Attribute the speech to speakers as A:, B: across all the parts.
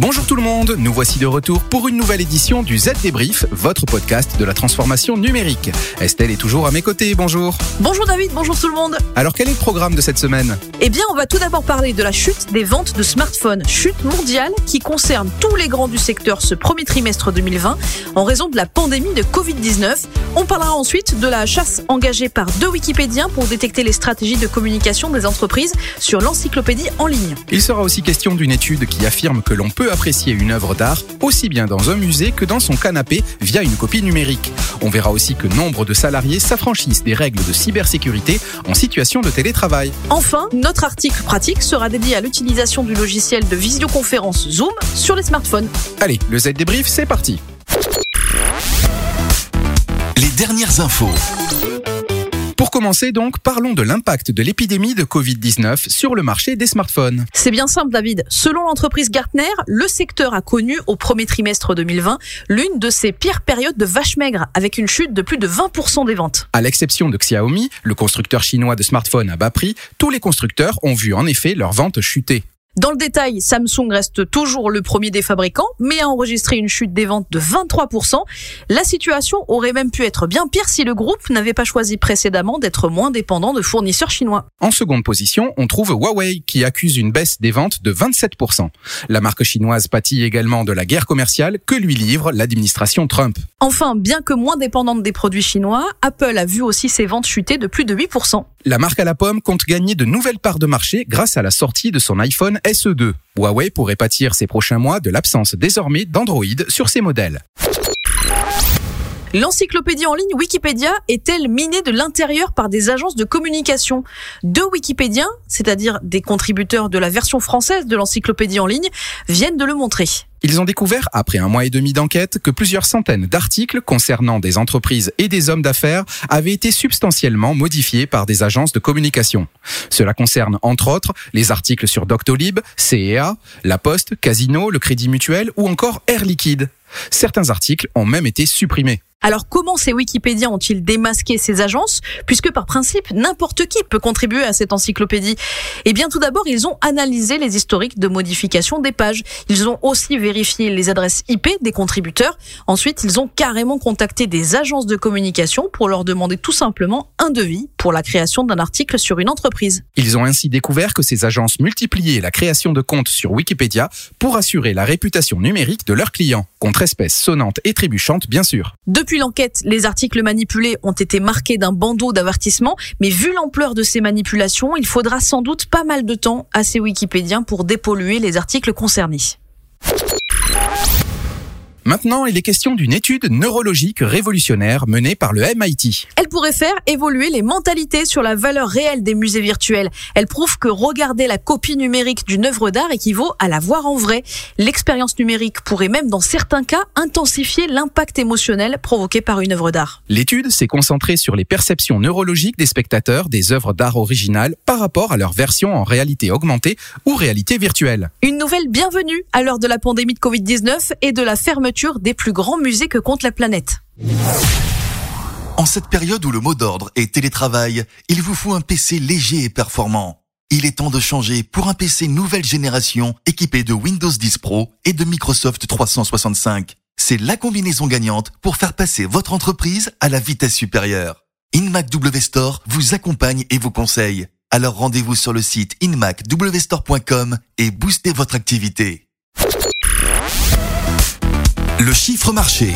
A: Bonjour tout le monde, nous voici de retour pour une nouvelle édition du Z Débrief, votre podcast de la transformation numérique. Estelle est toujours à mes côtés, bonjour.
B: Bonjour David, bonjour tout le monde.
A: Alors quel est le programme de cette semaine?
B: Eh bien, on va tout d'abord parler de la chute des ventes de smartphones, chute mondiale qui concerne tous les grands du secteur ce premier trimestre 2020 en raison de la pandémie de Covid-19. On parlera ensuite de la chasse engagée par deux Wikipédiens pour détecter les stratégies de communication des entreprises sur l'encyclopédie en ligne.
A: Il sera aussi question d'une étude qui affirme que l'on peut apprécier une œuvre d'art aussi bien dans un musée que dans son canapé via une copie numérique. On verra aussi que nombre de salariés s'affranchissent des règles de cybersécurité en situation de télétravail.
B: Enfin, notre article pratique sera dédié à l'utilisation du logiciel de visioconférence Zoom sur les smartphones.
A: Allez, le Z débrief, c'est parti.
C: Les dernières infos.
A: Commencer donc, parlons de l'impact de l'épidémie de Covid-19 sur le marché des smartphones.
B: C'est bien simple David. Selon l'entreprise Gartner, le secteur a connu au premier trimestre 2020 l'une de ses pires périodes de vache maigre avec une chute de plus de 20% des ventes.
A: À l'exception de Xiaomi, le constructeur chinois de smartphones à bas prix, tous les constructeurs ont vu en effet leurs ventes chuter.
B: Dans le détail, Samsung reste toujours le premier des fabricants, mais a enregistré une chute des ventes de 23%. La situation aurait même pu être bien pire si le groupe n'avait pas choisi précédemment d'être moins dépendant de fournisseurs chinois.
A: En seconde position, on trouve Huawei qui accuse une baisse des ventes de 27%. La marque chinoise pâtit également de la guerre commerciale que lui livre l'administration Trump.
B: Enfin, bien que moins dépendante des produits chinois, Apple a vu aussi ses ventes chuter de plus de 8%.
A: La marque à la pomme compte gagner de nouvelles parts de marché grâce à la sortie de son iPhone SE2. Huawei pourrait pâtir ces prochains mois de l'absence désormais d'Android sur ses modèles.
B: L'encyclopédie en ligne Wikipédia est-elle minée de l'intérieur par des agences de communication? Deux Wikipédiens, c'est-à-dire des contributeurs de la version française de l'encyclopédie en ligne, viennent de le montrer.
A: Ils ont découvert, après un mois et demi d'enquête, que plusieurs centaines d'articles concernant des entreprises et des hommes d'affaires avaient été substantiellement modifiés par des agences de communication. Cela concerne, entre autres, les articles sur Doctolib, CEA, La Poste, Casino, le Crédit Mutuel ou encore Air Liquide. Certains articles ont même été supprimés.
B: Alors comment ces Wikipédiens ont-ils démasqué ces agences Puisque par principe, n'importe qui peut contribuer à cette encyclopédie? Eh bien tout d'abord, ils ont analysé les historiques de modification des pages. Ils ont aussi vérifié les adresses IP des contributeurs. Ensuite, ils ont carrément contacté des agences de communication pour leur demander tout simplement un devis pour la création d'un article sur une entreprise.
A: Ils ont ainsi découvert que ces agences multipliaient la création de comptes sur Wikipédia pour assurer la réputation numérique de leurs clients, contre espèces sonnantes et trébuchantes bien sûr.
B: Depuis l'enquête, les articles manipulés ont été marqués d'un bandeau d'avertissement, mais vu l'ampleur de ces manipulations, il faudra sans doute pas mal de temps à ces Wikipédiens pour dépolluer les articles concernés.
A: Maintenant, il est question d'une étude neurologique révolutionnaire menée par le MIT.
B: Elle pourrait faire évoluer les mentalités sur la valeur réelle des musées virtuels. Elle prouve que regarder la copie numérique d'une œuvre d'art équivaut à la voir en vrai. L'expérience numérique pourrait même dans certains cas intensifier l'impact émotionnel provoqué par une œuvre d'art.
A: L'étude s'est concentrée sur les perceptions neurologiques des spectateurs des œuvres d'art originales par rapport à leur version en réalité augmentée ou réalité virtuelle.
B: Une nouvelle bienvenue à l'heure de la pandémie de Covid-19 et de la fermeture des plus grands musées que compte la planète.
C: En cette période où le mot d'ordre est télétravail, il vous faut un PC léger et performant. Il est temps de changer pour un PC nouvelle génération équipé de Windows 10 Pro et de Microsoft 365. C'est la combinaison gagnante pour faire passer votre entreprise à la vitesse supérieure. InMac Store vous accompagne et vous conseille. Alors rendez-vous sur le site inmacwstore.com et boostez votre activité. Le chiffre marché.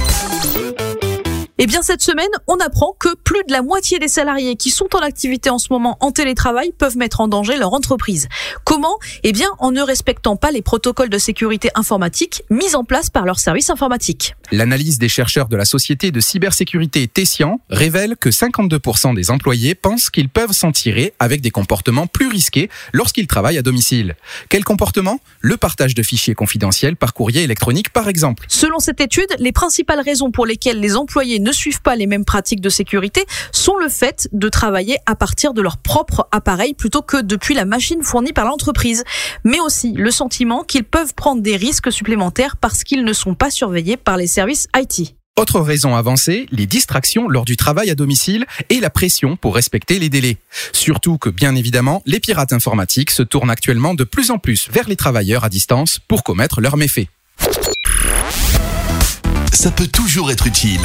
B: Eh bien, cette semaine, on apprend que plus de la moitié des salariés qui sont en activité en ce moment en télétravail peuvent mettre en danger leur entreprise. Comment? Eh bien, en ne respectant pas les protocoles de sécurité informatique mis en place par leur service informatique.
A: L'analyse des chercheurs de la société de cybersécurité Tessian révèle que 52% des employés pensent qu'ils peuvent s'en tirer avec des comportements plus risqués lorsqu'ils travaillent à domicile. Quel comportement? Le partage de fichiers confidentiels par courrier électronique, par exemple.
B: Selon cette étude, les principales raisons pour lesquelles les employés ne suivent pas les mêmes pratiques de sécurité sont le fait de travailler à partir de leur propre appareil plutôt que depuis la machine fournie par l'entreprise, mais aussi le sentiment qu'ils peuvent prendre des risques supplémentaires parce qu'ils ne sont pas surveillés par les services IT.
A: Autre raison avancée, les distractions lors du travail à domicile et la pression pour respecter les délais. Surtout que, bien évidemment, les pirates informatiques se tournent actuellement de plus en plus vers les travailleurs à distance pour commettre leurs méfaits.
C: Ça peut toujours être utile.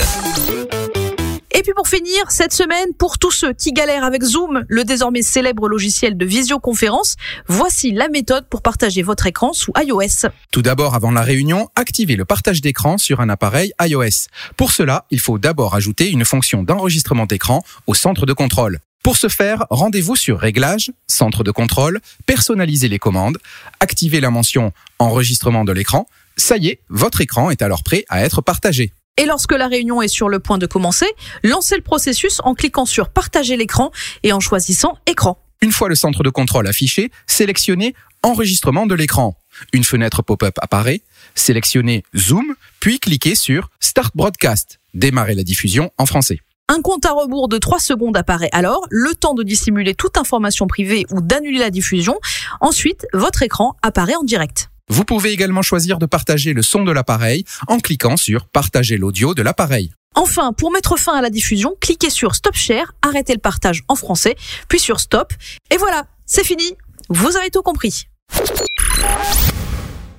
B: Et puis pour finir, cette semaine, pour tous ceux qui galèrent avec Zoom, le désormais célèbre logiciel de visioconférence, voici la méthode pour partager votre écran sous iOS.
A: Tout d'abord, avant la réunion, activez le partage d'écran sur un appareil iOS. Pour cela, il faut d'abord ajouter une fonction d'enregistrement d'écran au centre de contrôle. Pour ce faire, rendez-vous sur Réglages, Centre de contrôle, personnalisez les commandes, activez la mention Enregistrement de l'écran. Ça y est, votre écran est alors prêt à être partagé.
B: Et lorsque la réunion est sur le point de commencer, lancez le processus en cliquant sur Partager l'écran et en choisissant Écran.
A: Une fois le centre de contrôle affiché, sélectionnez Enregistrement de l'écran. Une fenêtre pop-up apparaît, sélectionnez Zoom, puis cliquez sur Start Broadcast, démarrer la diffusion en français.
B: Un compte à rebours de 3 secondes apparaît alors, le temps de dissimuler toute information privée ou d'annuler la diffusion. Ensuite, votre écran apparaît en direct.
A: Vous pouvez également choisir de partager le son de l'appareil en cliquant sur Partager l'audio de l'appareil.
B: Enfin, pour mettre fin à la diffusion, cliquez sur Stop Share, arrêtez le partage en français, puis sur Stop. Et voilà, c'est fini. Vous avez tout compris.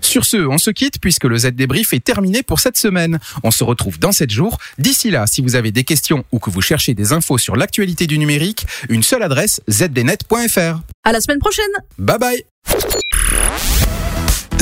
A: Sur ce, on se quitte puisque le Z débrief est terminé pour cette semaine. On se retrouve dans 7 jours. D'ici là, si vous avez des questions ou que vous cherchez des infos sur l'actualité du numérique, une seule adresse zdnet.fr.
B: À la semaine prochaine.
A: Bye bye.